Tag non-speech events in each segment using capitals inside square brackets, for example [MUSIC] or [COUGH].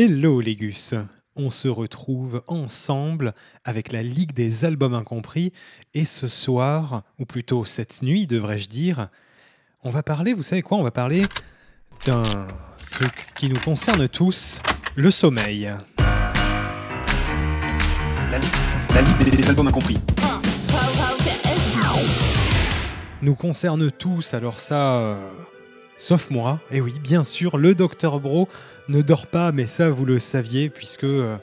Hello Légus On se retrouve ensemble avec la Ligue des Albums Incompris et ce soir, ou plutôt cette nuit devrais-je dire, on va parler, vous savez quoi On va parler d'un truc qui nous concerne tous, le sommeil. La, Ligue- la Ligue des albums incompris. nous concerne tous, alors ça, euh, sauf moi. Et oui, bien sûr, le docteur Bro ne dort pas, mais ça, vous le saviez, puisque euh,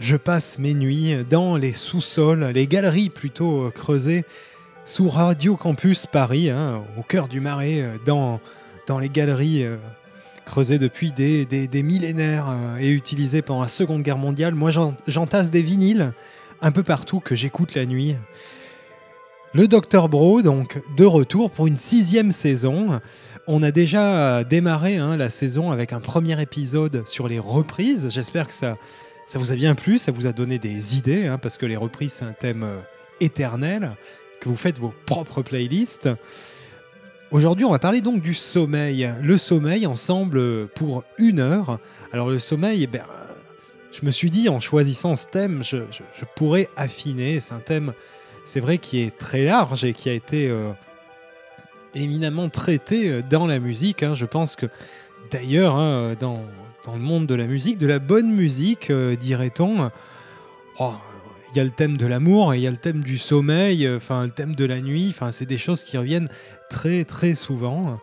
je passe mes nuits dans les sous-sols, les galeries plutôt euh, creusées, sous Radio Campus Paris, hein, au cœur du marais, euh, dans, dans les galeries creusées depuis des, des- des millénaires et utilisées pendant la Seconde Guerre mondiale. Moi, j'en- j'entasse des vinyles un peu partout que j'écoute la nuit. Le Dr Bro, donc, de retour pour une sixième saison. On a déjà démarré hein, la saison avec un premier épisode sur les reprises. J'espère que ça, vous a bien plu, ça vous a donné des idées, hein, parce que les reprises, c'est un thème euh, éternel, que vous faites vos propres playlists. Aujourd'hui, on va parler donc du sommeil. Le sommeil ensemble euh, pour une heure. Alors le sommeil, eh ben, euh, je me suis dit en choisissant ce thème, je, pourrais affiner. C'est un thème, c'est vrai, qui est très large et qui a été euh, éminemment traité euh, dans la musique. hein. Je pense que d'ailleurs, hein, dans, dans le monde de la musique, de la bonne musique, euh, dirait-on, oh, il y a le thème de l'amour il y a le thème du sommeil, euh, enfin le thème de la nuit. Enfin, c'est des choses qui reviennent très très souvent.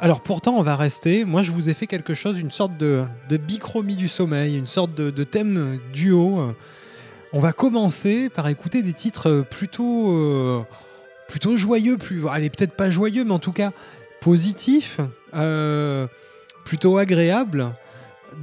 Alors pourtant, on va rester. Moi, je vous ai fait quelque chose, une sorte de, de bichromie du sommeil, une sorte de, de thème duo. On va commencer par écouter des titres plutôt, euh, plutôt joyeux, plus, allez peut-être pas joyeux, mais en tout cas positifs, euh, plutôt agréables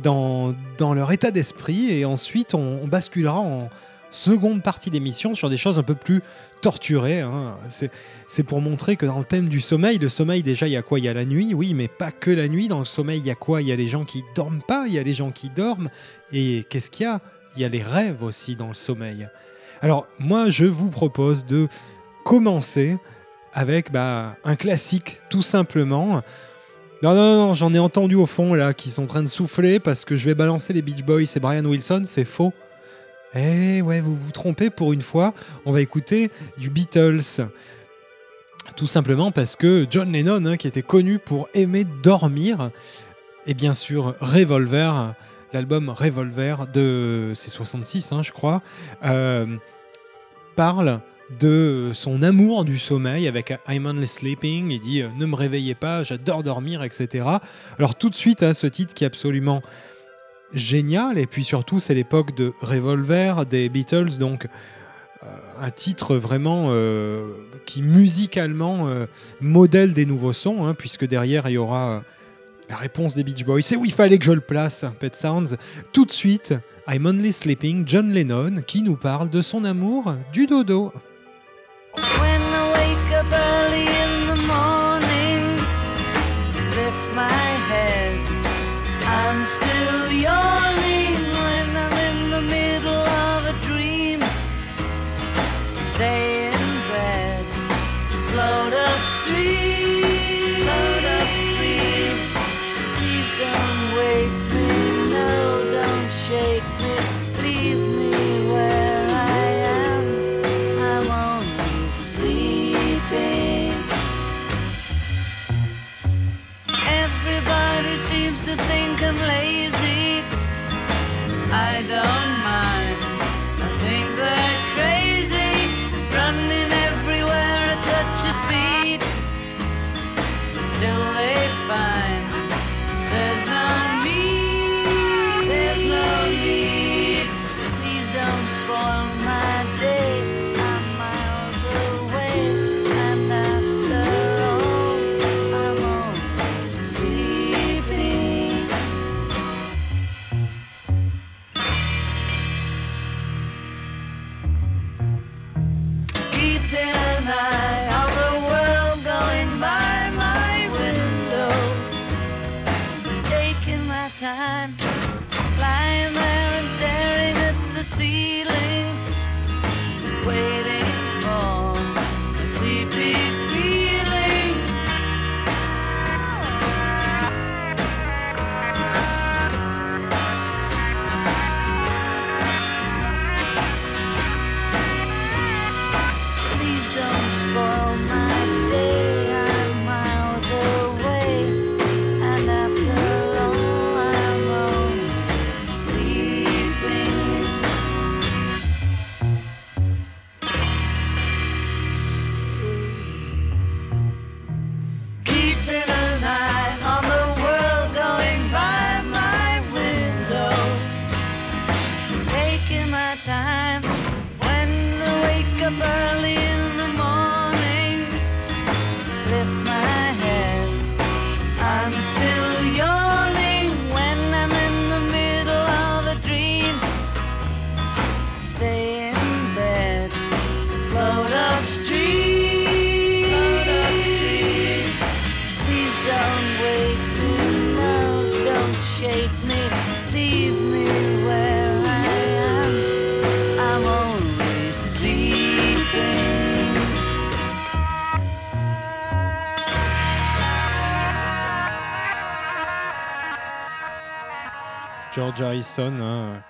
dans, dans leur état d'esprit. Et ensuite, on, basculera en seconde partie d'émission sur des choses un peu plus torturées. hein. C'est c'est pour montrer que dans le thème du sommeil, le sommeil déjà il y a quoi? Il y a la nuit, oui, mais pas que la nuit. Dans le sommeil, il y a quoi? Il y a les gens qui dorment pas, il y a les gens qui dorment. Et qu'est-ce qu'il y a? Il y a les rêves aussi dans le sommeil. Alors moi, je vous propose de commencer avec bah, un classique, tout simplement. Non, non, non, j'en ai entendu au fond là qui sont en train de souffler parce que je vais balancer les Beach Boys et Brian Wilson, c'est faux. Eh ouais, vous vous trompez pour une fois. On va écouter du Beatles. Tout simplement parce que John Lennon, hein, qui était connu pour aimer dormir, et bien sûr Revolver, l'album Revolver de c'est 66, hein, je crois, euh, parle de son amour du sommeil avec I'm Only Sleeping. Il dit euh, ne me réveillez pas, j'adore dormir, etc. Alors tout de suite, hein, ce titre qui est absolument génial, et puis surtout c'est l'époque de Revolver des Beatles, donc euh, un titre vraiment euh, qui musicalement euh, modèle des nouveaux sons, hein, puisque derrière il y aura euh, la réponse des Beach Boys. C'est où il fallait que je le place, Pet Sounds. Tout de suite, I'm Only Sleeping, John Lennon, qui nous parle de son amour du dodo. When I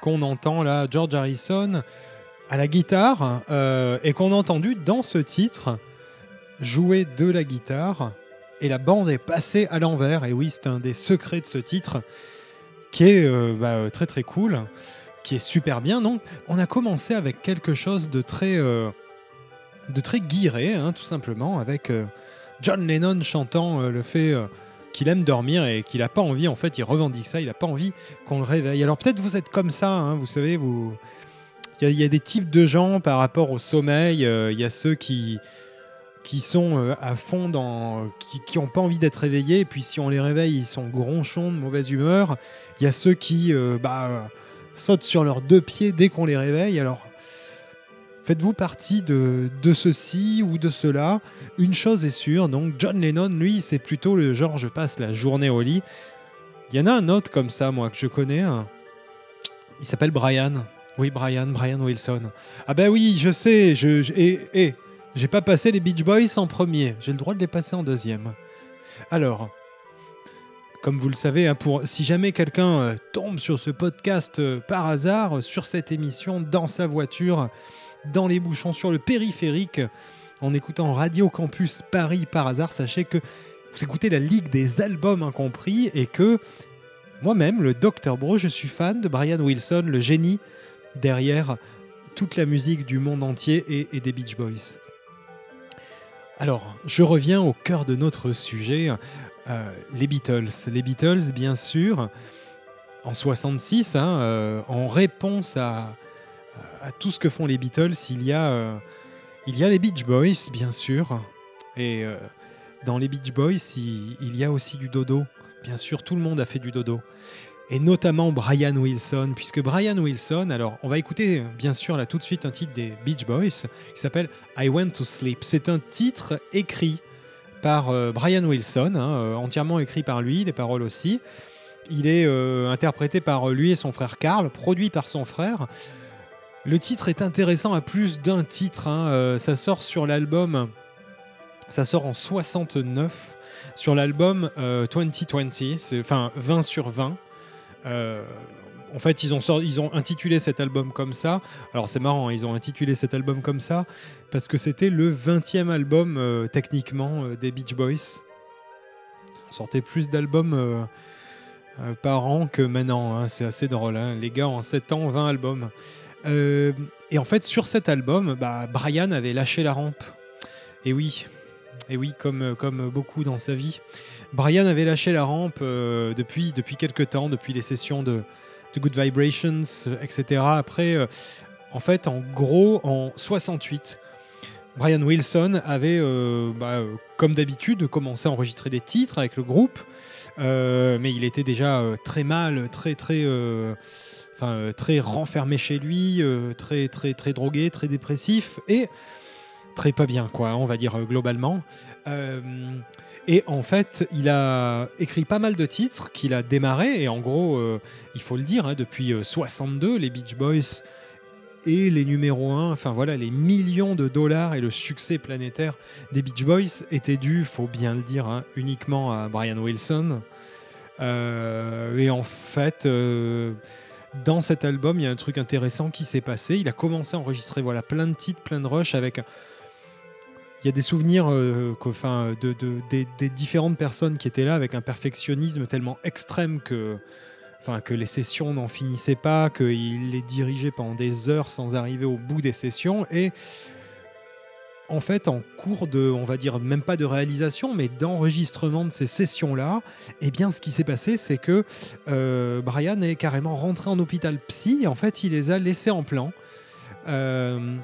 qu'on entend là, George Harrison à la guitare, euh, et qu'on a entendu dans ce titre jouer de la guitare, et la bande est passée à l'envers, et oui, c'est un des secrets de ce titre, qui est euh, bah, très très cool, qui est super bien. Donc, on a commencé avec quelque chose de très, euh, de très guiré, hein, tout simplement, avec euh, John Lennon chantant euh, le fait euh, qu'il aime dormir et qu'il n'a pas envie, en fait, il revendique ça, il n'a pas envie qu'on le réveille. Alors peut-être vous êtes comme ça, hein, vous savez, vous... Il y, a- des types de gens par rapport au sommeil, euh, il y a ceux qui qui sont euh, à fond dans qui qui ont pas envie d'être réveillés puis si on les réveille ils sont gronchons de mauvaise humeur il y a ceux qui euh, bah, sautent sur leurs deux pieds dès qu'on les réveille alors faites-vous partie de, ceci ou de cela. Une chose est sûre donc John Lennon lui c'est plutôt le genre je passe la journée au lit. Il y en a un autre comme ça moi que je connais il s'appelle Brian. Oui Brian Brian Wilson. Ah ben oui je sais je, je- et, et j'ai pas passé les Beach Boys en premier, j'ai le droit de les passer en deuxième. Alors, comme vous le savez, hein, pour, si jamais quelqu'un euh, tombe sur ce podcast euh, par hasard, euh, sur cette émission, dans sa voiture, dans les bouchons, sur le périphérique, en écoutant Radio Campus Paris par hasard, sachez que vous écoutez la Ligue des albums incompris et que moi-même, le Dr Bro, je suis fan de Brian Wilson, le génie derrière toute la musique du monde entier et, des Beach Boys. Alors, je reviens au cœur de notre sujet, euh, les Beatles. Les Beatles, bien sûr, en 66, hein, euh, en réponse à, à tout ce que font les Beatles, il y a, euh, il y a les Beach Boys, bien sûr. Et euh, dans les Beach Boys, il, y a aussi du dodo. Bien sûr, tout le monde a fait du dodo. Et notamment Brian Wilson, puisque Brian Wilson, alors on va écouter bien sûr là tout de suite un titre des Beach Boys qui s'appelle I Went to Sleep. C'est un titre écrit par euh, Brian Wilson, hein, euh, entièrement écrit par lui, les paroles aussi. Il est euh, interprété par lui et son frère Carl, produit par son frère. Le titre est intéressant à plus d'un titre. hein, euh, ça sort sur l'album, ça sort en 69 sur l'album euh, 2020, c'est- enfin 20 sur 20. Euh, en fait, ils ont, intitulé cet album comme ça. Alors c'est marrant, hein, ils ont intitulé cet album comme ça parce que c'était le 20e album euh, techniquement euh, des Beach Boys. On sortait plus d'albums euh, euh, par an que maintenant, hein, c'est assez drôle. Les gars, en 7 ans, 20 albums. Euh, et en fait, sur cet album, bah, Brian avait lâché la rampe. Et oui, et oui, comme, comme beaucoup dans sa vie. Brian avait lâché la rampe euh, depuis, depuis quelques temps, depuis les sessions de, Good Vibrations, etc. Après, euh, en fait, en gros, en 68, Brian Wilson avait, bah, comme d'habitude, commencé à enregistrer des titres avec le groupe, mais il était déjà très mal, très très, euh, très renfermé chez lui, euh, très très très drogué, très dépressif et très pas bien, quoi, on va dire euh, globalement. Et en fait, il a écrit pas mal de titres qu'il a démarré. Et en gros, il faut le dire, hein, depuis euh, 62, les Beach Boys et les numéros 1, enfin voilà, les millions de dollars et le succès planétaire des Beach Boys étaient dus, faut bien le dire, hein, uniquement à Brian Wilson. Et en fait, dans cet album, il y a un truc intéressant qui s'est passé. Il a commencé à enregistrer voilà, plein de titres, plein de rushs avec il y a des souvenirs euh, de, de- des, différentes personnes qui étaient là avec un perfectionnisme tellement extrême que, que les sessions n'en finissaient pas, qu'il les dirigeait pendant des heures sans arriver au bout des sessions. Et en fait, en cours de, on va dire, même pas de réalisation, mais d'enregistrement de ces sessions-là, eh bien, ce qui s'est passé, c'est que euh, Brian est carrément rentré en hôpital psy. En fait, il les a laissés en plan. Euh,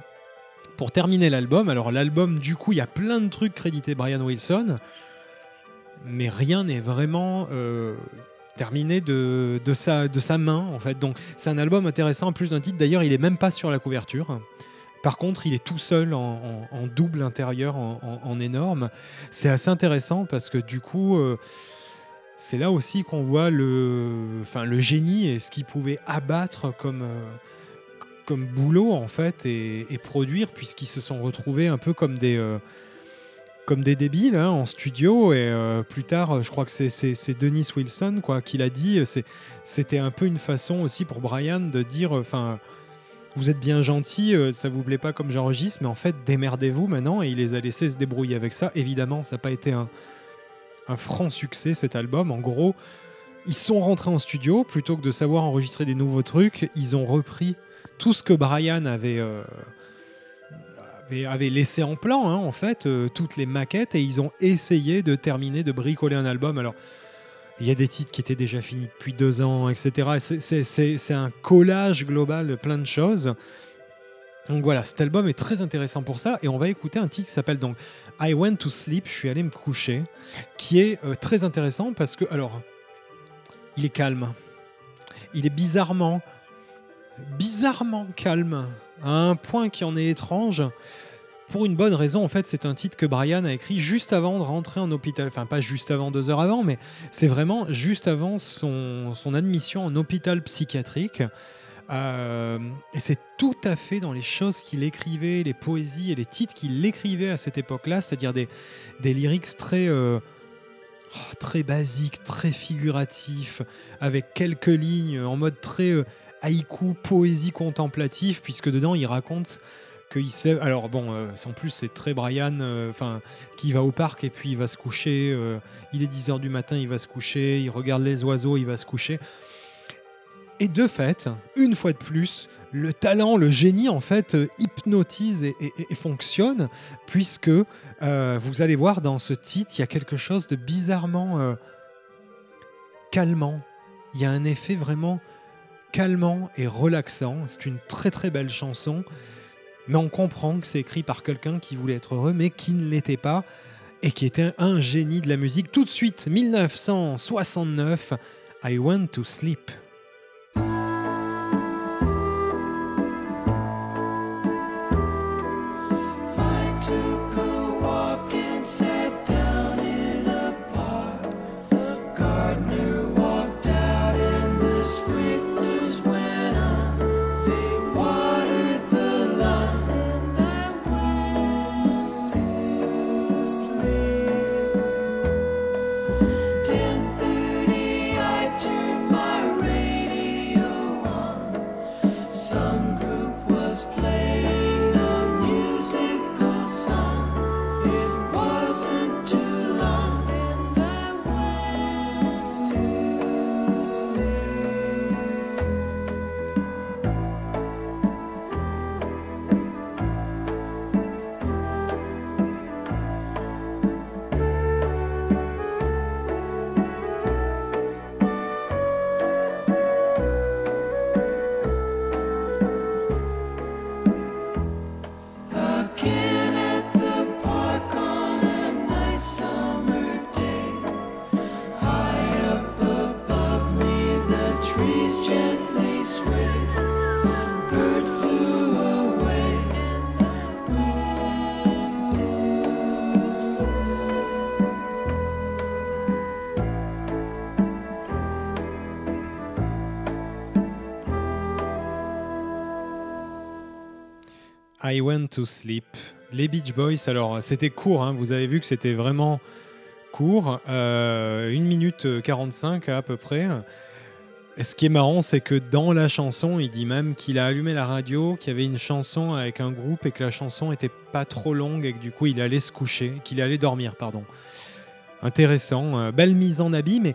pour terminer l'album, alors l'album, du coup, il y a plein de trucs crédités Brian Wilson, mais rien n'est vraiment euh, terminé de, sa, main, en fait. Donc, c'est un album intéressant, en plus d'un titre. D'ailleurs, il est même pas sur la couverture. Par contre, il est tout seul en, double intérieur, en, énorme. C'est assez intéressant parce que du coup, euh, c'est là aussi qu'on voit le, enfin, le génie et ce qu'il pouvait abattre comme, euh, comme boulot en fait et, produire puisqu'ils se sont retrouvés un peu comme des, euh, comme des débiles hein, en studio. Et plus tard, je crois que c'est- Dennis Wilson quoi, qui l'a dit. C'était un peu une façon aussi pour Brian de dire enfin, vous êtes bien gentil, euh, ça vous plaît pas comme j'enregistre, mais en fait, démerdez-vous maintenant. Et il les a laissés se débrouiller avec ça. Évidemment, ça n'a pas été un, franc succès cet album. En gros, ils sont rentrés en studio plutôt que de savoir enregistrer des nouveaux trucs. Ils ont repris tout ce que Brian avait, euh, avait laissé en plan, hein, en fait, euh, toutes les maquettes, et ils ont essayé de terminer, de bricoler un album. Alors, il y a des titres qui étaient déjà finis depuis deux ans, etc. Et c'est- c'est- C'est c'est un collage global de plein de choses. Donc voilà, cet album est très intéressant pour ça, et on va écouter un titre qui s'appelle donc I Went to Sleep, je suis allé me coucher, qui est euh, très intéressant parce que, alors, il est calme. Il est bizarrement, bizarrement calme, à un point qui en est étrange. Pour une bonne raison, en fait, c'est un titre que Brian a écrit juste avant de rentrer en hôpital. Enfin, pas juste avant, deux heures avant, mais c'est vraiment juste avant son, admission en hôpital psychiatrique. Euh, et c'est tout à fait dans les choses qu'il écrivait, les poésies et les titres qu'il écrivait à cette époque-là, c'est-à-dire des, des lyrics très, euh, oh, très basiques, très figuratifs, avec quelques lignes en mode très euh, haïku, poésie contemplative, puisque dedans il raconte Alors bon, euh, en plus c'est très Brian, euh, enfin, qui va au parc et puis il va se coucher. euh, il est 10h du matin, il va se coucher, il regarde les oiseaux, il va se coucher. Et de fait, une fois de plus, le talent, le génie, en fait, euh, hypnotise et, fonctionne, puisque vous allez voir dans ce titre, il y a quelque chose de bizarrement calmant. Il y a un effet vraiment calmant et relaxant. C'est une très très belle chanson, mais on comprend que c'est écrit par quelqu'un qui voulait être heureux, mais qui ne l'était pas, et qui était un génie de la musique. Tout de suite, 1969, I Want to Sleep. I Went to Sleep. Les Beach Boys, alors c'était court, hein, vous avez vu que c'était vraiment court, euh, 1 minute 45 à peu près. Ce qui est marrant, c'est que dans la chanson, il dit même qu'il a allumé la radio, qu'il y avait une chanson avec un groupe et que la chanson était pas trop longue et que du coup il allait se coucher, qu'il allait dormir, pardon. Intéressant, euh, belle mise en habit, mais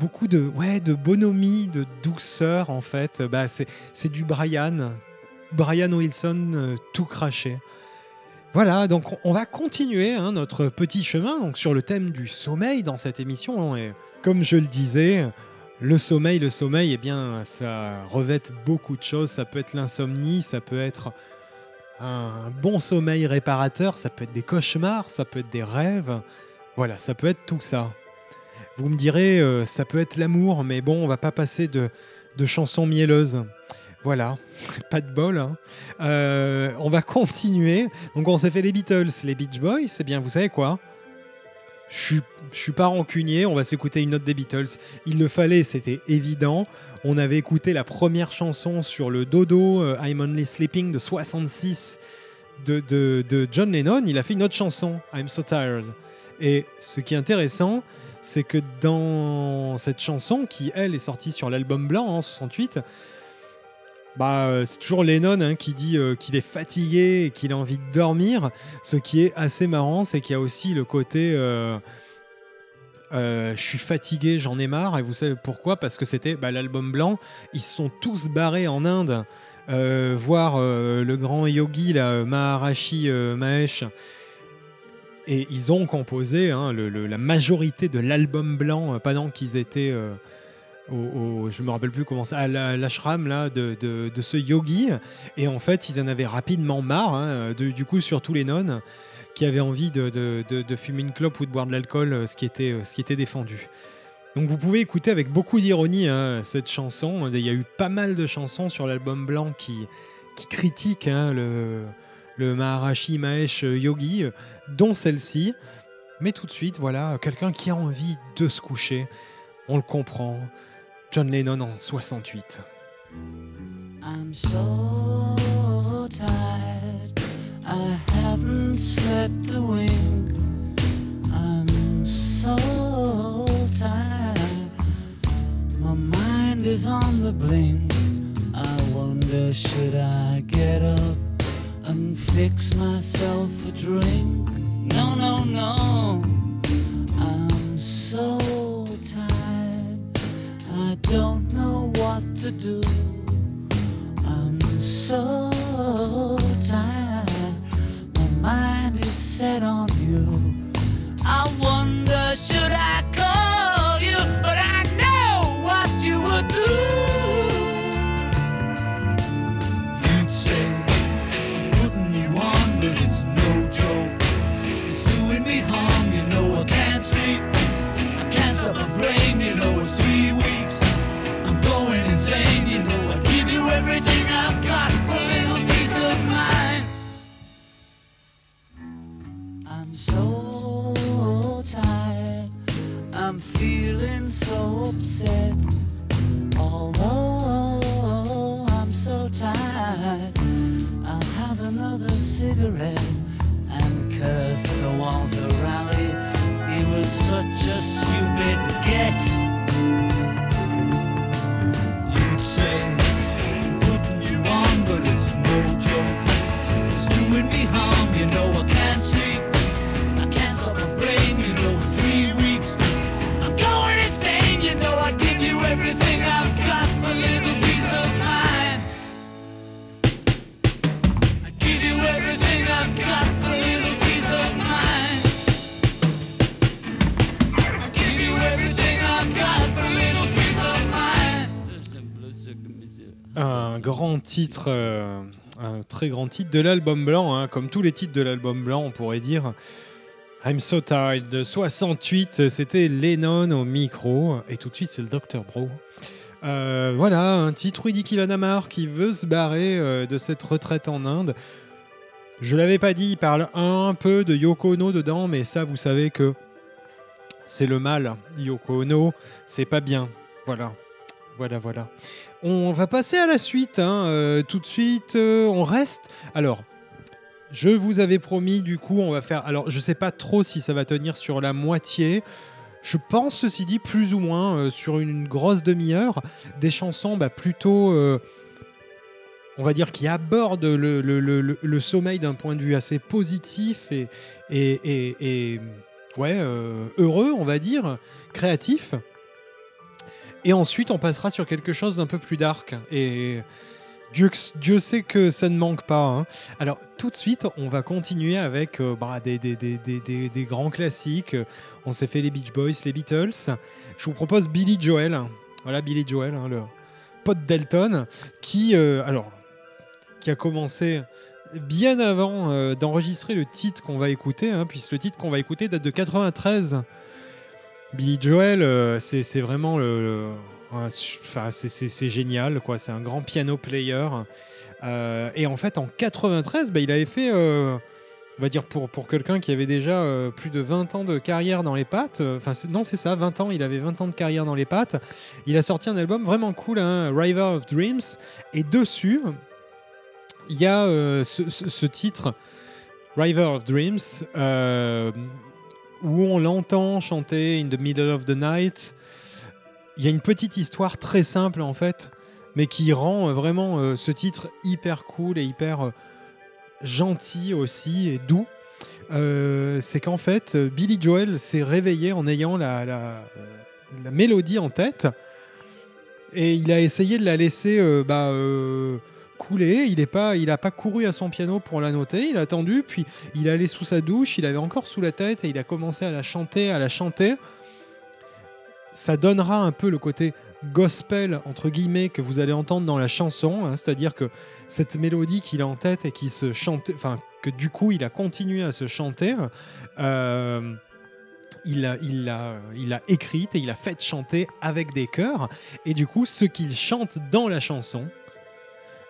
beaucoup de, ouais, de bonhomie, de douceur en fait. Bah, c'est du Brian, Brian Wilson euh, tout craché. Voilà, donc on- va continuer hein, notre petit chemin donc, sur le thème du sommeil dans cette émission. Et comme je le disais, le sommeil, le sommeil, eh bien, ça revêt beaucoup de choses. Ça peut être l'insomnie, ça peut être un bon sommeil réparateur, ça peut être des cauchemars, ça peut être des rêves. Voilà, ça peut être tout ça. Vous me direz, euh, ça peut être l'amour, mais bon, on va pas passer de, de chansons mielleuses. Voilà, pas de bol. hein. Euh, on va continuer. Donc on s'est fait les Beatles, les Beach Boys. Eh bien, vous savez quoi? Je suis, pas rancunier. On va s'écouter une note des Beatles. Il le fallait, c'était évident. On avait écouté la première chanson sur le dodo, euh, I'm Only Sleeping de 66 de, John Lennon, il a fait une autre chanson, I'm So Tired. Et ce qui est intéressant, c'est que dans cette chanson, qui elle est sortie sur l'album blanc en 68, bah, euh, c'est toujours Lennon hein, qui dit euh, qu'il est fatigué et qu'il a envie de dormir. Ce qui est assez marrant, c'est qu'il y a aussi le côté euh, je suis fatigué, j'en ai marre. Et vous savez pourquoi? Parce que c'était bah, l'album blanc. Ils se sont tous barrés en Inde voir le grand yogi là, Maharashi Mahesh. Et ils ont composé hein, la majorité de l'album blanc pendant qu'ils étaient au, au- je me rappelle plus comment ça, à la- l'ashram là de, de- ce yogi. Et en fait, ils en avaient rapidement marre. hein, du coup, surtout les nonnes qui avaient envie de, de- fumer une clope ou de boire de l'alcool, euh, ce qui était, euh, ce qui était défendu. Donc vous pouvez écouter avec beaucoup d'ironie hein, cette chanson. Il y a eu pas mal de chansons sur l'album blanc qui, qui critiquent hein, le, le Maharashi Mahesh Yogi, euh, dont celle-ci. Mais tout de suite, voilà, quelqu'un qui a envie de se coucher. On le comprend. John Lennon en 68. I'm so tired. I haven't slept a wink. I'm so tired. My mind is on the blink. I wonder, should I get up and fix myself a drink? No, no, no. I'm so don't know what to do. I'm so tired. My mind is set on you. I wonder, cigarette euh, un très grand titre de l'album blanc, hein, comme tous les titres de l'album blanc, on pourrait dire. I'm So Tired de 68, c'était Lennon au micro, et tout de suite c'est le Dr. Bro. Euh, voilà, un titre Rudy Kilanamar qui veut se barrer euh, de cette retraite en Inde. Je l'avais pas dit, il parle un peu de Yoko Ono dedans, mais ça vous savez que c'est le mal. Yoko Ono, c'est pas bien. Voilà, voilà, voilà. On va passer à la suite, hein, euh, tout de suite. euh, on reste. Alors, je vous avais promis, du coup, on va faire. Alors, je sais pas trop si ça va tenir sur la moitié. Je pense, ceci dit, plus ou moins euh, sur une grosse demi-heure, des chansons bah, plutôt, on va dire, qui abordent le, sommeil d'un point de vue assez positif et, ouais, heureux, on va dire, créatif. Et ensuite, on passera sur quelque chose d'un peu plus dark. Et Dieu, Dieu sait que ça ne manque pas. hein. Alors, tout de suite, on va continuer avec euh, bah, des, grands classiques. On s'est fait les Beach Boys, les Beatles. Je vous propose Billy Joel. Voilà, Billy Joel, hein, le pote d'Elton, qui, euh, alors, qui a commencé bien avant euh, d'enregistrer le titre qu'on va écouter, hein, puisque le titre qu'on va écouter date de 93. Billy Joel, euh, c'est vraiment le, enfin, c'est- génial, quoi. C'est un grand piano player. Euh, et en fait, en 93, bah, il avait fait, euh, on va dire pour, pour quelqu'un qui avait déjà plus de 20 ans de carrière dans les pattes, enfin non c'est ça, 20 ans, il avait 20 ans de carrière dans les pattes, il a sorti un album vraiment cool, hein, River of Dreams, et dessus, il y a ce, ce- titre, River of Dreams, où on l'entend chanter In the Middle of the Night. Il y a une petite histoire très simple en fait, mais qui rend euh, vraiment euh, ce titre hyper cool et hyper euh, gentil aussi et doux. C'est qu'en fait, Billy Joel s'est réveillé en ayant la, mélodie en tête et il a essayé de la laisser bah, euh. Il n'a pas, il pas couru à son piano pour la noter. Il a attendu, puis il allé sous sa douche. Il avait encore sous la tête et il a commencé à la chanter, à la chanter. Ça donnera un peu le côté gospel entre guillemets que vous allez entendre dans la chanson, hein, c'est-à-dire que cette mélodie qu'il a en tête et qui se chante, enfin que du coup il a continué à se chanter. euh, il l'a il a, il écrite et il a fait chanter avec des chœurs. Et du coup, ce qu'il chante dans la chanson,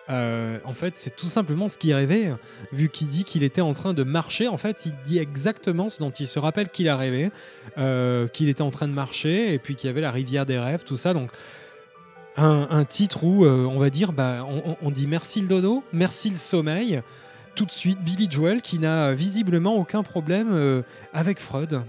euh, en fait, c'est tout simplement ce qu'il rêvait. Vu qu'il dit qu'il était en train de marcher, en fait, il dit exactement ce dont il se rappelle qu'il a rêvé, euh, qu'il était en train de marcher et puis qu'il y avait la rivière des rêves, tout ça. Donc, un, titre où euh, on va dire, bah, on, on- dit merci le dodo, merci le sommeil. Tout de suite, Billy Joel qui n'a visiblement aucun problème avec Freud.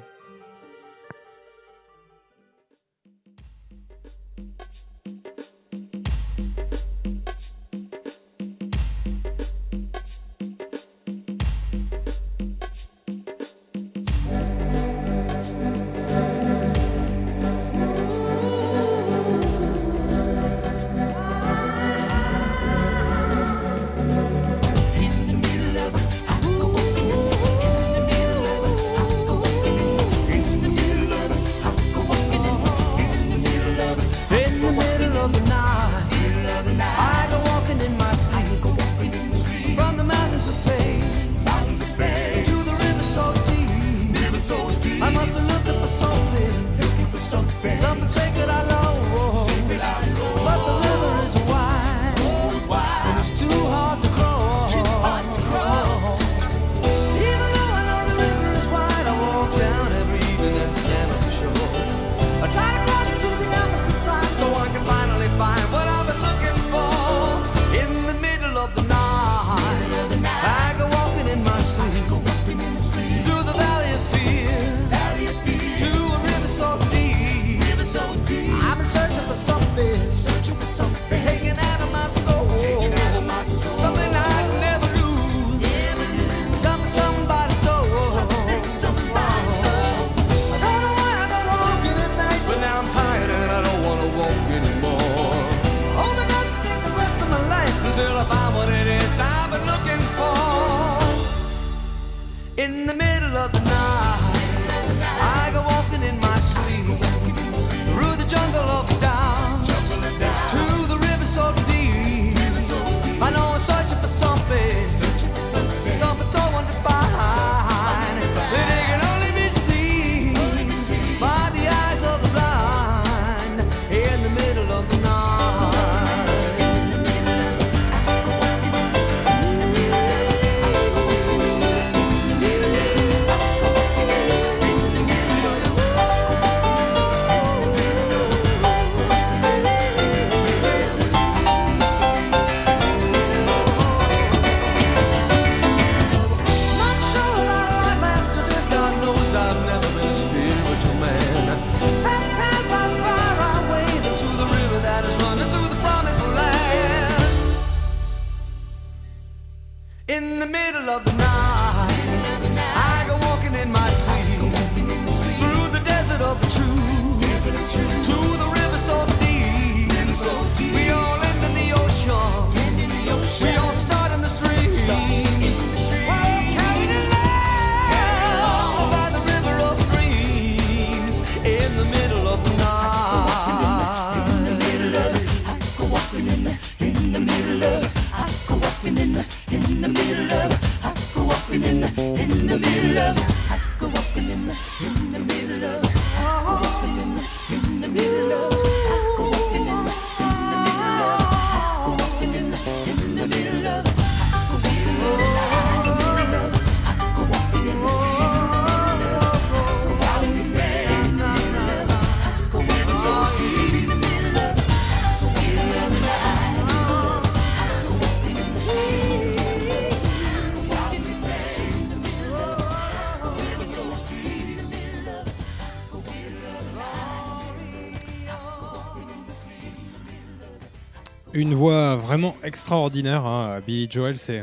Une voix vraiment extraordinaire. hein. Billy Joel, c'est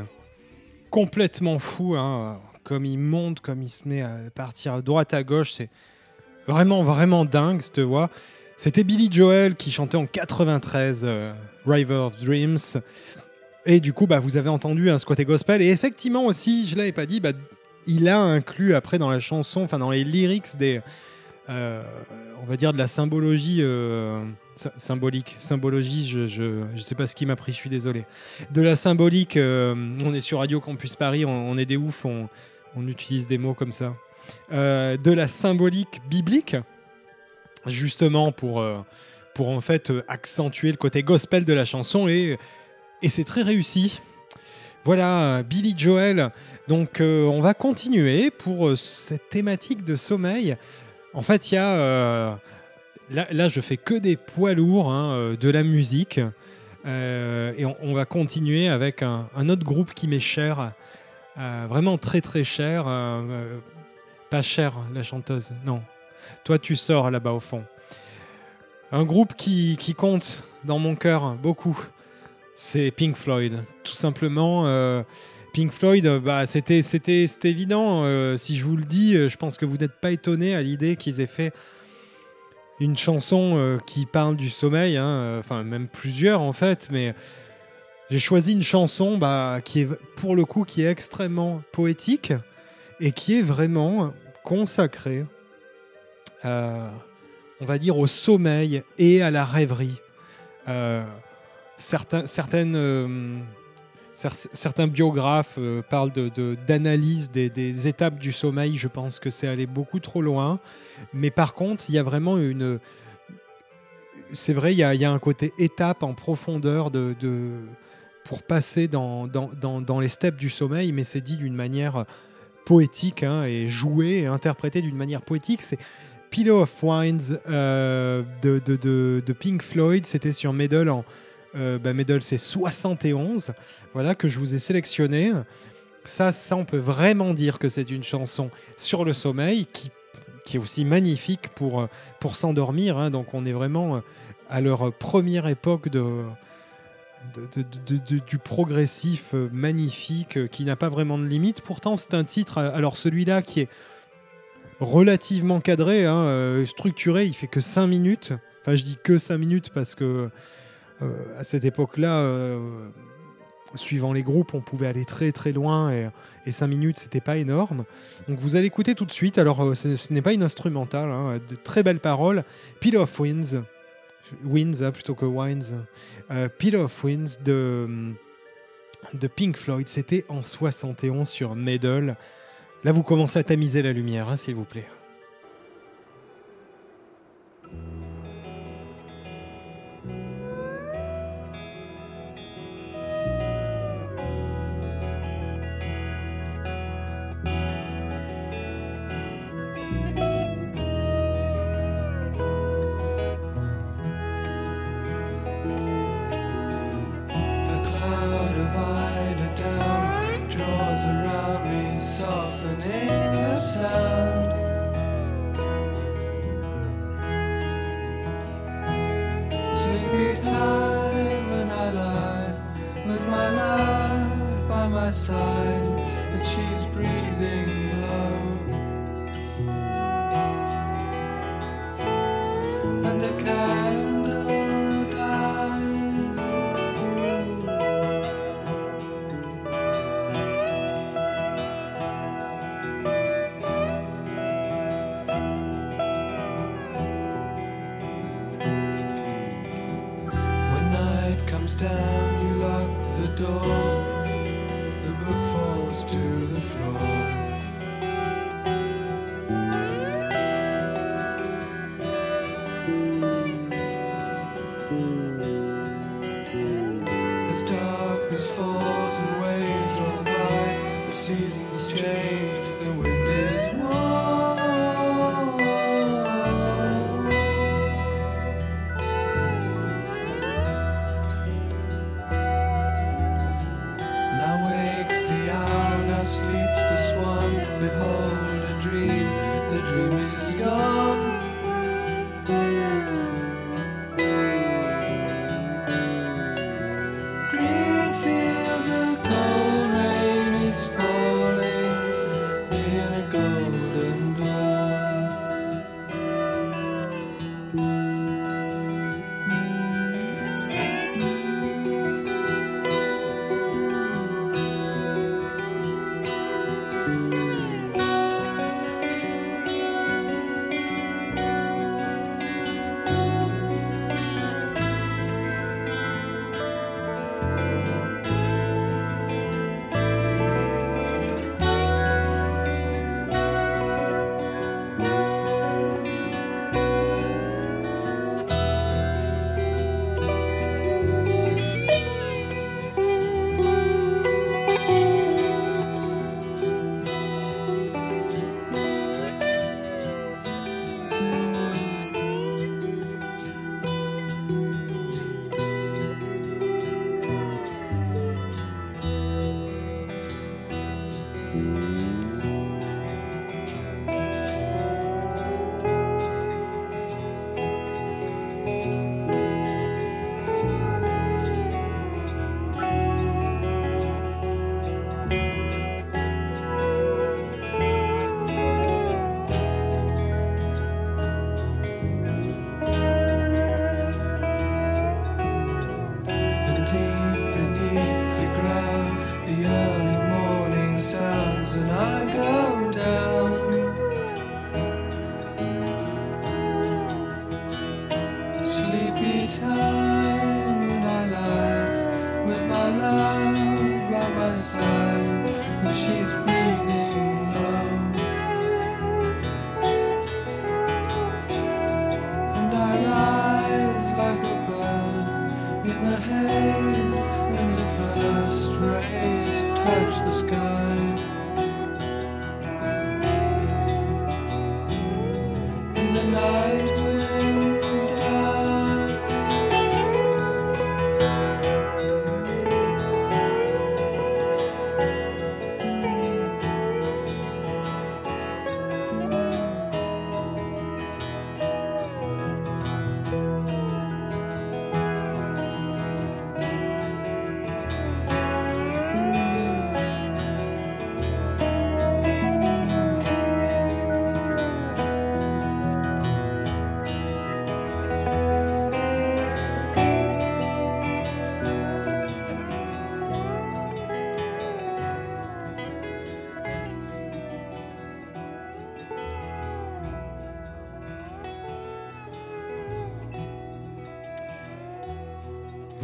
complètement fou. hein. Comme il monte, comme il se met à partir à droite à gauche, c'est vraiment, vraiment dingue cette voix. C'était Billy Joel qui chantait en 93 euh, River of Dreams. Et du coup, bah, vous avez entendu un côté gospel. Et effectivement aussi, je l'avais pas dit, bah, il a inclus après dans la chanson, enfin dans les lyrics des, on va dire de la symbologie euh, sy- symbolique. Symbologie, je, je sais pas ce qui m'a pris, je suis désolé. De la symbolique, euh, on est sur Radio Campus Paris, on, on est des oufs, on, on utilise des mots comme ça. Euh, de la symbolique biblique, justement pour, euh, pour en fait euh, accentuer le côté gospel de la chanson et, et c'est très réussi. Voilà, euh, Billy Joel. Donc, euh, on va continuer pour euh, cette thématique de sommeil. En fait, il y a. euh, là, je fais que des poids lourds, hein, euh, de la musique. Euh, et on, va continuer avec un, autre groupe qui m'est cher. vraiment très, très cher. pas cher, la chanteuse. Non. Toi, tu sors là-bas au fond. Un groupe qui, qui compte dans mon cœur beaucoup c'est Pink Floyd. Tout simplement, Pink Floyd, euh, bah, c'était, évident. euh, si je vous le dis, euh, je pense que vous n'êtes pas étonné à l'idée qu'ils aient fait une chanson qui parle du sommeil, hein, enfin même plusieurs en fait, mais j'ai choisi une chanson bah, qui est pour le coup qui est extrêmement poétique et qui est vraiment consacrée, on va dire, au sommeil et à la rêverie. Certaines, cer- certains biographes euh, parlent de- de- d'analyse des, étapes du sommeil. Je pense que c'est aller beaucoup trop loin. Mais par contre, il y a vraiment une. C'est vrai, il y, a, il y a un côté étape en profondeur de, de- pour passer dans, dans, dans- dans les steps du sommeil, mais c'est dit d'une manière poétique hein, et joué et interprété d'une manière poétique. C'est Pillow of Wines euh, de, de- de- de Pink Floyd. C'était sur Medal en. Euh, bah, Medal, c'est 71. Voilà, que je vous ai sélectionné. Ça, ça, on peut vraiment dire que c'est une chanson sur le sommeil qui, est aussi magnifique pour, euh, pour s'endormir. hein. Donc, on est vraiment euh, à leur première époque de, du progressif euh, magnifique qui n'a pas vraiment de limite. Pourtant, c'est un titre, alors celui-là qui est relativement cadré, hein, structuré, il fait que 5 minutes. Enfin, je dis que 5 minutes parce que à cette époque-là, euh, suivant les groupes, on pouvait aller très très loin et, et 5 minutes, c'était pas énorme. Donc vous allez écouter tout de suite. Alors, euh, ce, ce n'est pas une instrumentale, hein, de très belles paroles. Peel of Winds, Winds hein, plutôt que Wines. Euh, Peel of Winds de, de Pink Floyd, c'était en 71 sur Medal. Là, vous commencez à tamiser la lumière, hein, s'il vous plaît. Sleepy time, and I lie with my love by my side, and she's breathing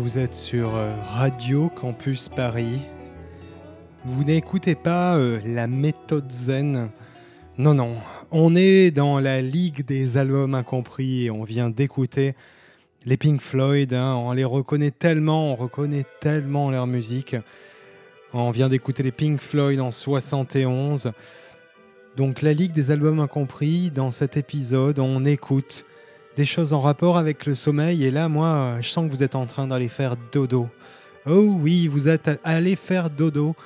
Vous êtes sur euh, Radio Campus Paris. Vous n'écoutez pas euh, la méthode zen. Non, non. On est dans la ligue des albums incompris et on vient d'écouter les Pink Floyd. hein. On les reconnaît tellement, on reconnaît tellement leur musique. On vient d'écouter les Pink Floyd en 71. Donc la ligue des albums incompris, dans cet épisode, on écoute des choses en rapport avec le sommeil. Et là, moi, euh, je sens que vous êtes en train d'aller faire dodo. Oh oui, vous êtes allé faire dodo.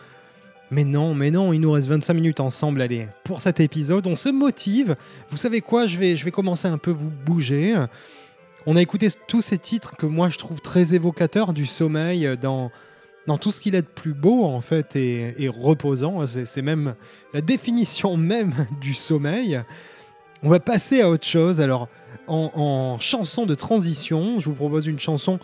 Mais non, mais non, il nous reste 25 minutes ensemble. Allez, pour cet épisode, on se motive. Vous savez quoi je vais, je vais commencer un peu vous bouger. On a écouté tous ces titres que moi je trouve très évocateurs du sommeil dans, dans tout ce qu'il a de plus beau en fait et, et reposant. C'est c'est même la [LAUGHS] définition même du sommeil. On va passer à autre chose. Alors, en, chanson de transition, je vous propose une chanson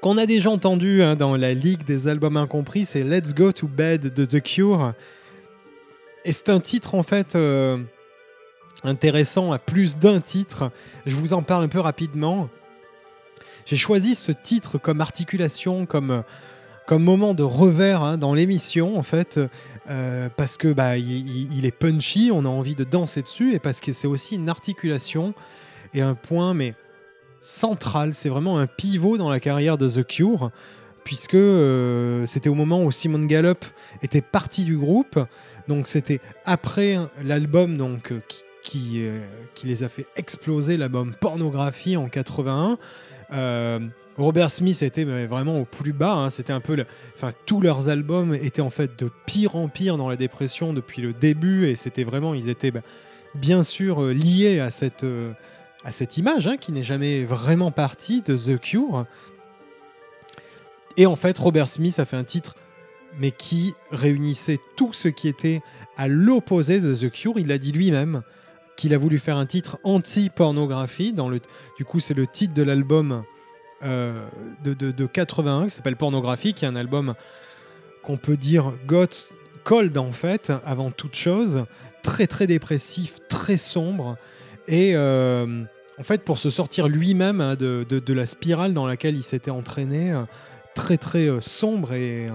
qu'on a déjà entendue hein, dans la ligue des albums incompris. C'est Let's Go to Bed de The Cure. Et c'est un titre en fait euh, intéressant à plus d'un titre. Je vous en parle un peu rapidement. J'ai choisi ce titre comme articulation, comme, comme moment de revers hein, dans l'émission en fait, euh, parce que bah, il, est punchy, on a envie de danser dessus, et parce que c'est aussi une articulation et un point mais central. C'est vraiment un pivot dans la carrière de The Cure, puisque euh, c'était au moment où Simon Gallup était parti du groupe, donc c'était après l'album donc euh, qui, qui, qui les a fait exploser, l'album Pornographie en 81. Robert Smith était vraiment au plus bas. hein. C'était un peu, enfin tous leurs albums étaient en fait de pire en pire dans la dépression depuis le début, et c'était vraiment, ils étaient bah, bien sûr euh, liés à cette euh, image hein, qui n'est jamais vraiment partie de The Cure. Et en fait, Robert Smith a fait un titre, mais qui réunissait tout ce qui était à l'opposé de The Cure. Il l'a dit lui-même qu'il a voulu faire un titre anti-pornographie. Dans le, du coup, c'est le titre de l'album euh, de, de, de 81 qui s'appelle Pornographie, qui est un album qu'on peut dire goth, cold en fait, avant toute chose, très très dépressif, très sombre. Et euh, en fait, pour se sortir lui-même hein, de, la spirale dans laquelle il s'était entraîné, euh, très très sombre et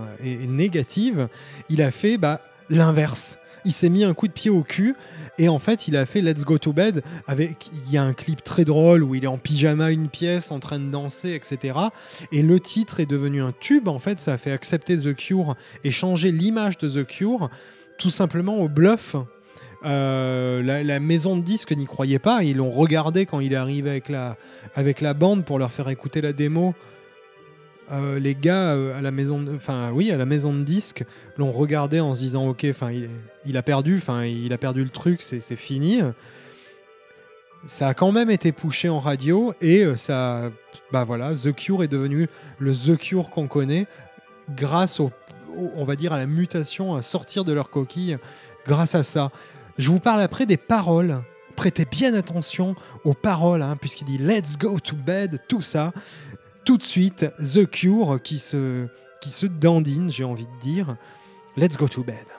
négative, il a fait bah, l'inverse. Il s'est mis un coup de pied au cul et en fait, il a fait Let's Go to Bed avec. Il y a un clip très drôle où il est en pyjama une pièce en train de danser, etc. Et le titre est devenu un tube. En fait, ça a fait accepter The Cure et changer l'image de The Cure tout simplement au bluff euh, la, la maison de disques n'y croyait pas. Ils l'ont regardé quand il est arrivé avec la, avec la bande pour leur faire écouter la démo. Euh, les gars euh, à la maison, de- enfin oui, à la maison de disques l'ont regardé en se disant ok, enfin il, il a perdu, enfin il a perdu le truc, c'est fini. Ça a quand même été poussé en radio et euh, ça, bah voilà, The Cure est devenu le The Cure qu'on connaît grâce au, au- on va dire à la mutation, à sortir de leur coquille grâce à ça. Je vous parle après des paroles. Prêtez bien attention aux paroles, hein, puisqu'il dit Let's go to bed, tout ça. Tout de suite, The Cure qui se, se dandine, j'ai envie de dire. Let's go to bed.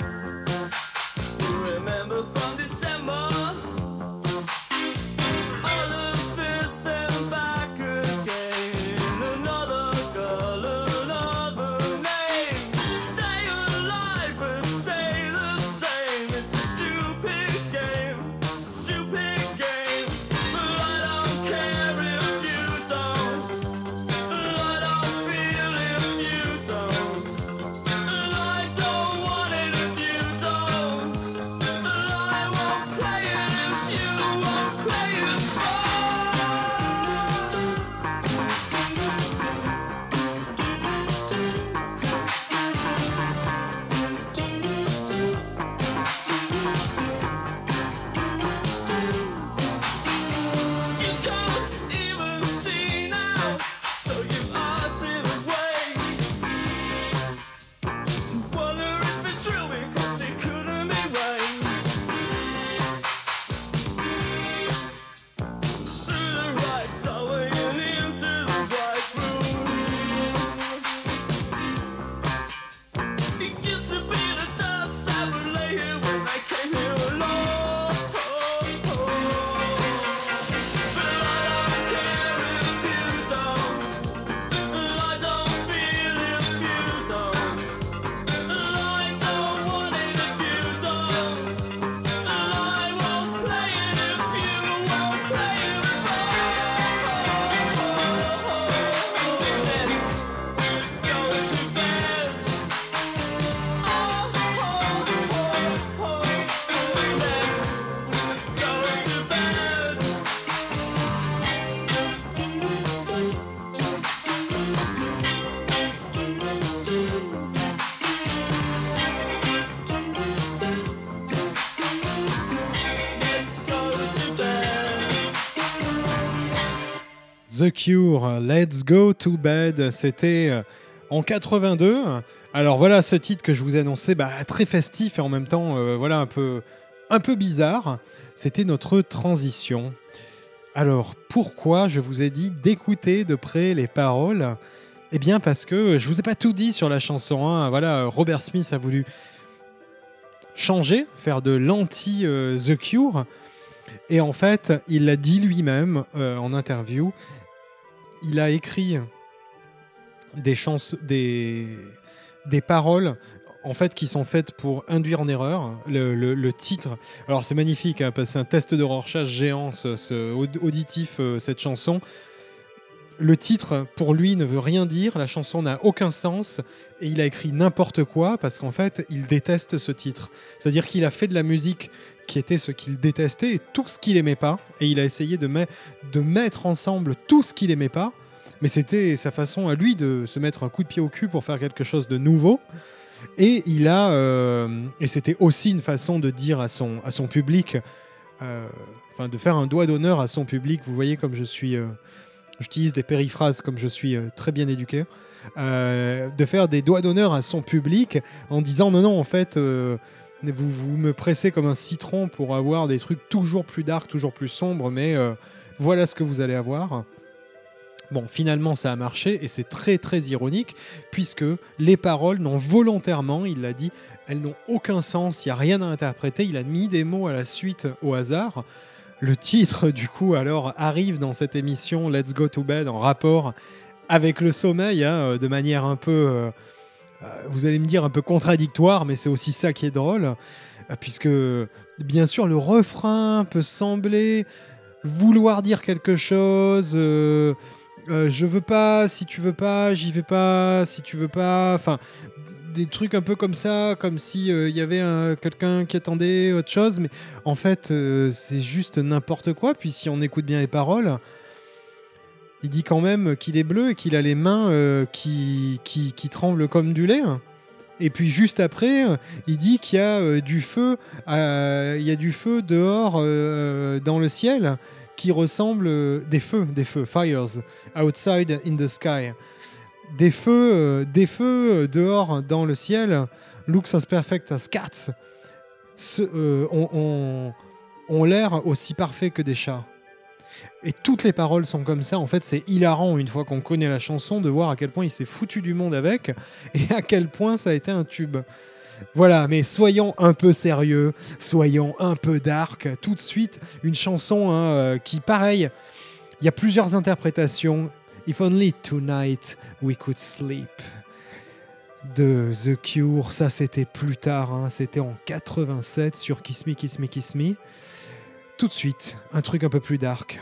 you. The Cure, Let's Go to Bed, c'était euh, en 82. Alors voilà ce titre que je vous ai annoncé, bah, très festif et en même temps euh, voilà un peu, un peu bizarre. C'était notre transition. Alors pourquoi je vous ai dit d'écouter de près les paroles? Eh bien parce que je vous ai pas tout dit sur la chanson. hein. Voilà, Robert Smith a voulu changer, faire de l'anti euh, The Cure. Et en fait, il l'a dit lui-même en interview. Il a écrit des des, des paroles en fait qui sont faites pour induire en erreur le, le- titre. Alors c'est magnifique, hein, c'est un test de Rorschach géant, ce, ce aud- auditif, euh, cette chanson. Le titre, pour lui, ne veut rien dire, la chanson n'a aucun sens, et il a écrit n'importe quoi, parce qu'en fait, il déteste ce titre. C'est-à-dire qu'il a fait de la musique qui était ce qu'il détestait et tout ce qu'il aimait pas, et il a essayé de, met- de mettre ensemble tout ce qu'il aimait pas, mais c'était sa façon à lui de se mettre un coup de pied au cul pour faire quelque chose de nouveau. Et il a, euh, et c'était aussi une façon de dire à son, à son public, euh, enfin de faire un doigt d'honneur à son public. Vous voyez comme je suis, euh, j'utilise des périphrases comme je suis très bien éduqué, de faire des doigts d'honneur à son public en disant non non en fait vous, vous me pressez comme un citron pour avoir des trucs toujours plus dark, toujours plus sombres, mais euh, voilà ce que vous allez avoir. Bon, finalement, ça a marché et c'est très très ironique puisque les paroles n'ont volontairement, il l'a dit, elles n'ont aucun sens, il n'y a rien à interpréter, il a mis des mots à la suite au hasard. Le titre, du coup, alors arrive dans cette émission Let's Go to Bed en rapport avec le sommeil, hein, euh, de manière un peu, euh, vous allez me dire, un peu contradictoire, mais c'est aussi ça qui est drôle, euh, puisque bien sûr le refrain peut sembler vouloir dire quelque chose. euh, euh, je veux pas, si tu veux pas, j'y vais pas, si tu veux pas. Enfin, des trucs un peu comme ça, comme si euh, il y avait un- quelqu'un qui attendait autre chose. Mais en fait, euh, c'est juste n'importe quoi. Puis si on écoute bien les paroles, il dit quand même qu'il est bleu et qu'il a les mains euh, qui, qui, qui tremblent comme du lait. Et puis juste après, il dit qu'il y a euh, du feu, euh, il y a du feu dehors dans le ciel qui ressemble des feux, des feux, fires outside in the sky, des feux, des feux dehors dans le ciel, looks as perfect as cats, ont- ont l'air aussi parfaits que des chats. Et toutes les paroles sont comme ça. En fait, c'est hilarant une fois qu'on connaît la chanson de voir à quel point il s'est foutu du monde avec [LAUGHS] et à quel point ça a été un tube. Voilà, mais soyons un peu sérieux, soyons un peu dark. Tout de suite, une chanson hein, euh, qui, pareil, il y a plusieurs interprétations. If only tonight we could sleep. De The Cure, ça c'était plus tard, hein, c'était en 87 sur Kiss Me, Kiss Me, Kiss Me. Tout de suite, un truc un peu plus dark.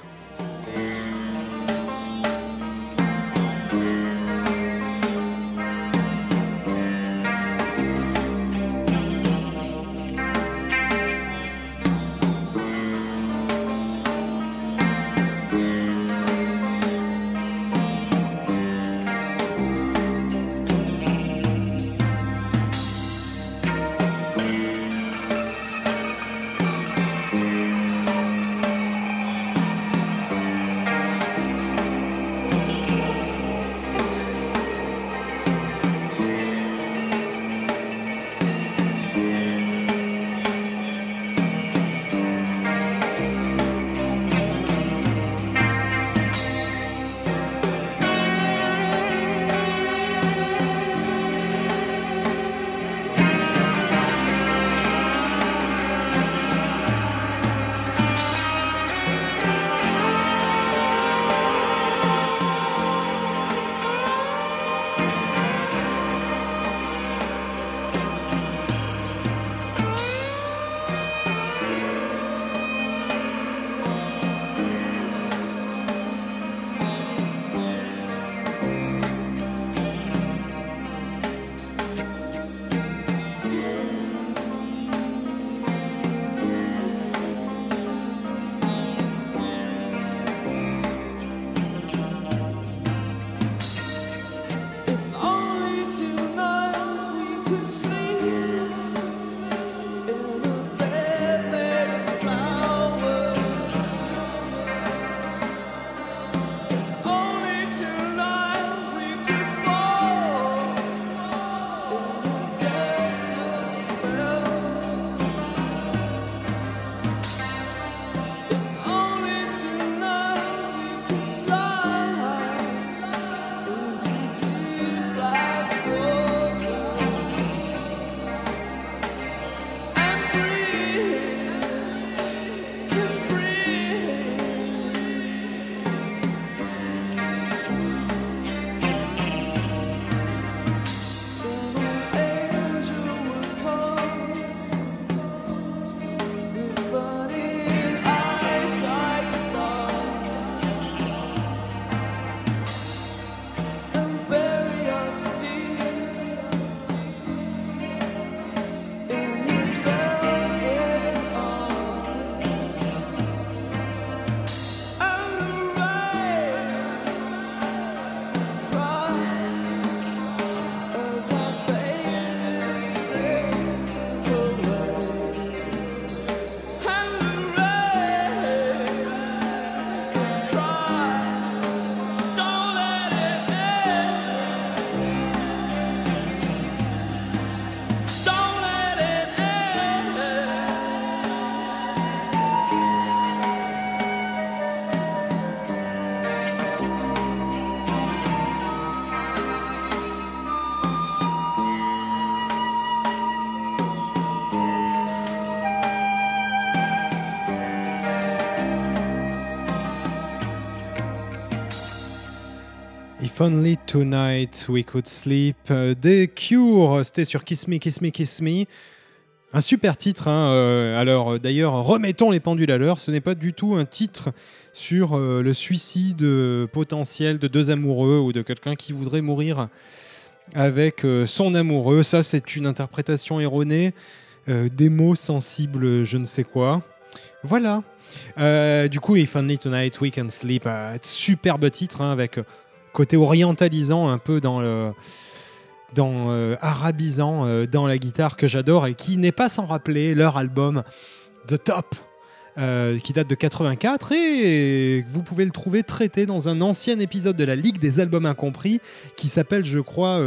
If only tonight we could sleep. Euh, The Cure, c'était sur Kiss Me, Kiss Me, Kiss Me. Un super titre. hein, euh, alors euh, d'ailleurs, remettons les pendules à l'heure. Ce n'est pas du tout un titre sur euh, le suicide euh, potentiel de deux amoureux ou de quelqu'un qui voudrait mourir avec euh, son amoureux. Ça, c'est une interprétation erronée. euh, des mots sensibles, je ne sais quoi. Voilà. Euh, du coup, If Only Tonight We Can Sleep, euh, superbe titre hein, avec euh, côté orientalisant un peu dans euh, arabisant euh, dans la guitare que j'adore et qui n'est pas sans rappeler leur album The Top euh, qui date de 84 et vous pouvez le trouver traité dans un ancien épisode de la Ligue des albums incompris qui s'appelle je crois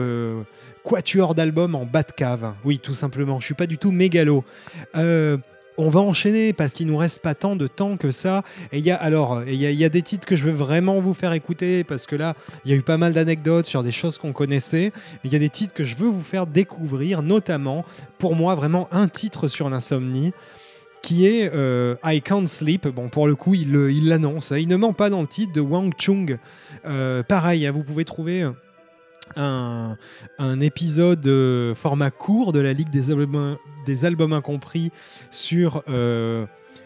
Quatuor d'albums en bas de cave. Oui tout simplement, je suis pas du tout mégalo. Euh, on va enchaîner parce qu'il nous reste pas tant de temps que ça. Et il y a alors, il y, a- des titres que je veux vraiment vous faire écouter parce que là, il y a eu pas mal d'anecdotes sur des choses qu'on connaissait. Il y a des titres que je veux vous faire découvrir, notamment pour moi vraiment un titre sur l'insomnie qui est euh, I Can't Sleep. Bon, pour le coup, il l'annonce. hein. Il ne ment pas dans le titre de Wang Chung. Euh, pareil, hein, vous pouvez trouver un, épisode euh, format court de la Ligue des albums, des albums incompris sur euh,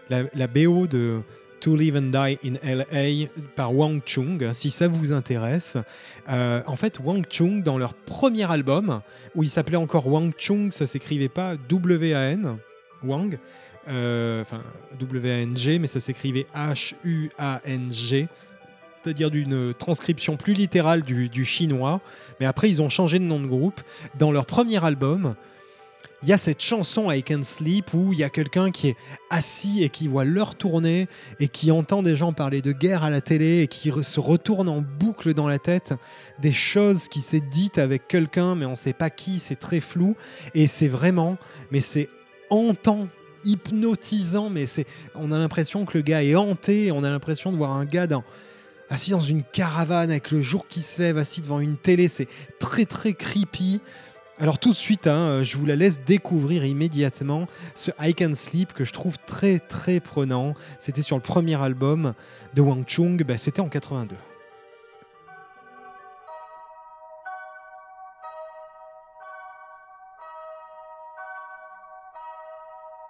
la, BO de To Live and Die in LA par Wang Chung, si ça vous intéresse. Euh, en fait, Wang Chung, dans leur premier album, où il s'appelait encore Wang Chung, ça s'écrivait pas W-A-N, Wang, enfin W-A-N-G, mais ça s'écrivait H-U-A-N-G, c'est-à-dire d'une transcription plus littérale du, du chinois. Mais après, ils ont changé de nom de groupe. Dans leur premier album, il y a cette chanson I Can Sleep où il y a quelqu'un qui est assis et qui voit l'heure tourner et qui entend des gens parler de guerre à la télé et qui se retourne en boucle dans la tête des choses qui s'est dites avec quelqu'un mais on sait pas qui, c'est très flou et c'est vraiment mais c'est hantant hypnotisant mais c'est on a l'impression que le gars est hanté on a l'impression de voir un gars dans assis dans une caravane avec le jour qui se lève assis devant une télé c'est très très creepy alors tout de suite, hein, je vous la laisse découvrir immédiatement ce I Can Sleep que je trouve très très prenant. C'était sur le premier album de Wang Chung, bah, c'était en 82.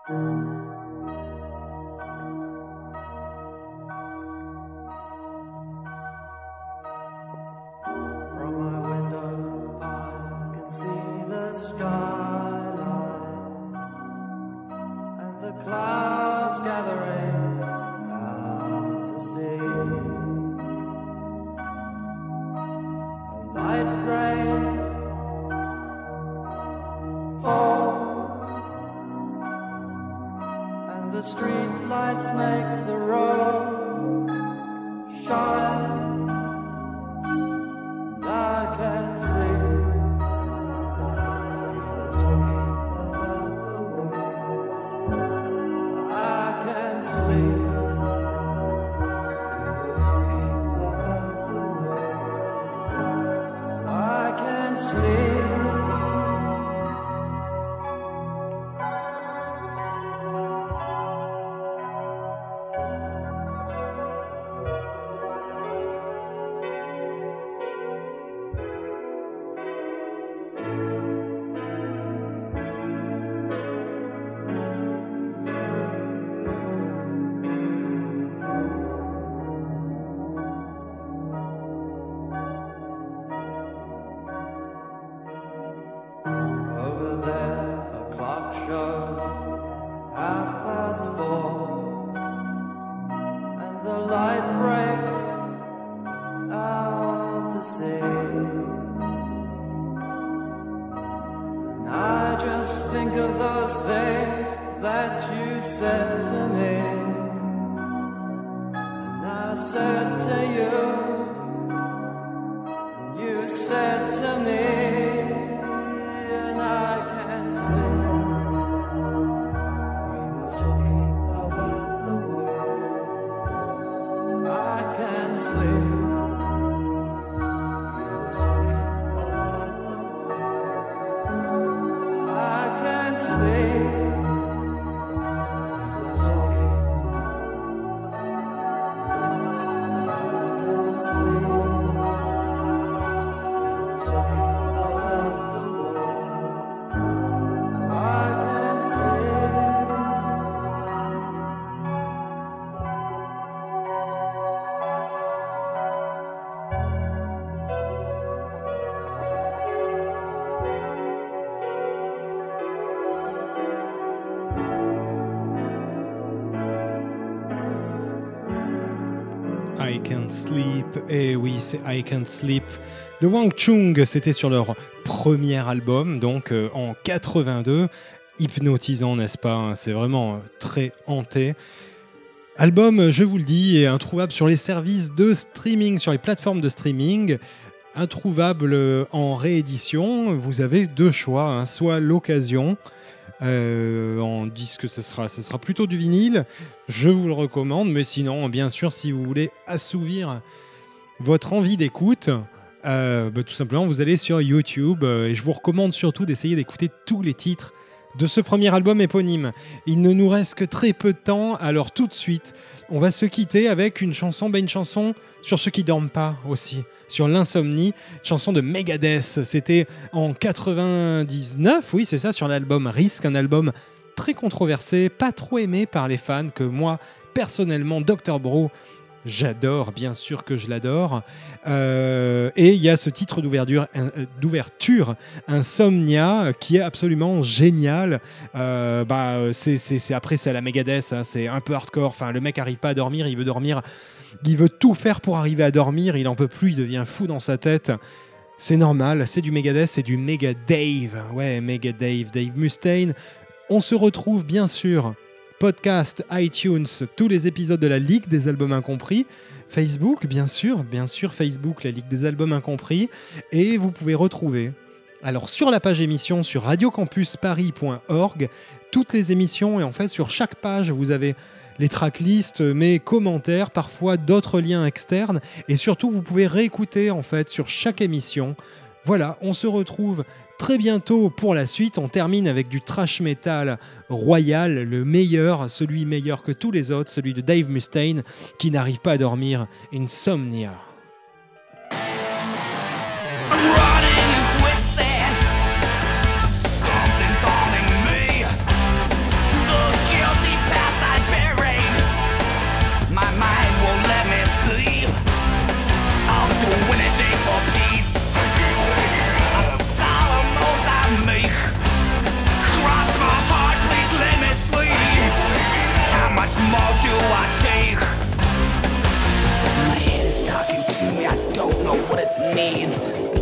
From Et oui, c'est I Can't Sleep de Wang Chung. C'était sur leur premier album, donc euh, en 82. Hypnotisant, n'est-ce pas hein, C'est vraiment euh, très hanté. Album, je vous le dis, est introuvable sur les services de streaming, sur les plateformes de streaming. Introuvable euh, en réédition. Vous avez deux choix, hein, soit l'occasion Euh, en disque, ce sera, ce sera plutôt du vinyle. Je vous le recommande, mais sinon, bien sûr, si vous voulez assouvir votre envie d'écoute, euh, bah, tout simplement, vous allez sur YouTube euh, et je vous recommande surtout d'essayer d'écouter tous les titres de ce premier album éponyme. Il ne nous reste que très peu de temps, alors tout de suite, on va se quitter avec une chanson, bah, une chanson sur ceux qui dorment pas aussi, sur l'insomnie, chanson de Megadeth. C'était en 99, oui c'est ça, sur l'album Risk, un album très controversé, pas trop aimé par les fans, que moi personnellement, Dr Bro, j'adore, bien sûr que je l'adore. Euh, et il y a ce titre d'ouverture, euh, Insomnia, qui est absolument génial. Euh, bah, c'est- après, c'est à la Megadeth, hein, c'est un peu hardcore. Enfin, le mec arrive pas à dormir, il veut dormir. Il veut tout faire pour arriver à dormir, il en peut plus, il devient fou dans sa tête. C'est normal, c'est du Megadeth, c'est du Mega Dave. Ouais, Mega Dave, Dave Mustaine. On se retrouve bien sûr, podcast, iTunes, tous les épisodes de la Ligue des albums incompris. Facebook, bien sûr, bien sûr, Facebook, la Ligue des albums incompris. Et vous pouvez retrouver, alors sur la page émission sur radiocampusparis.org, toutes les émissions. Et en fait, sur chaque page, vous avez les tracklists, mes commentaires, parfois d'autres liens externes. Et surtout, vous pouvez réécouter en fait sur chaque émission. Voilà, on se retrouve très bientôt pour la suite. On termine avec du trash metal royal, le meilleur, celui meilleur que tous les autres, celui de Dave Mustaine qui n'arrive pas à dormir, Insomnia. needs.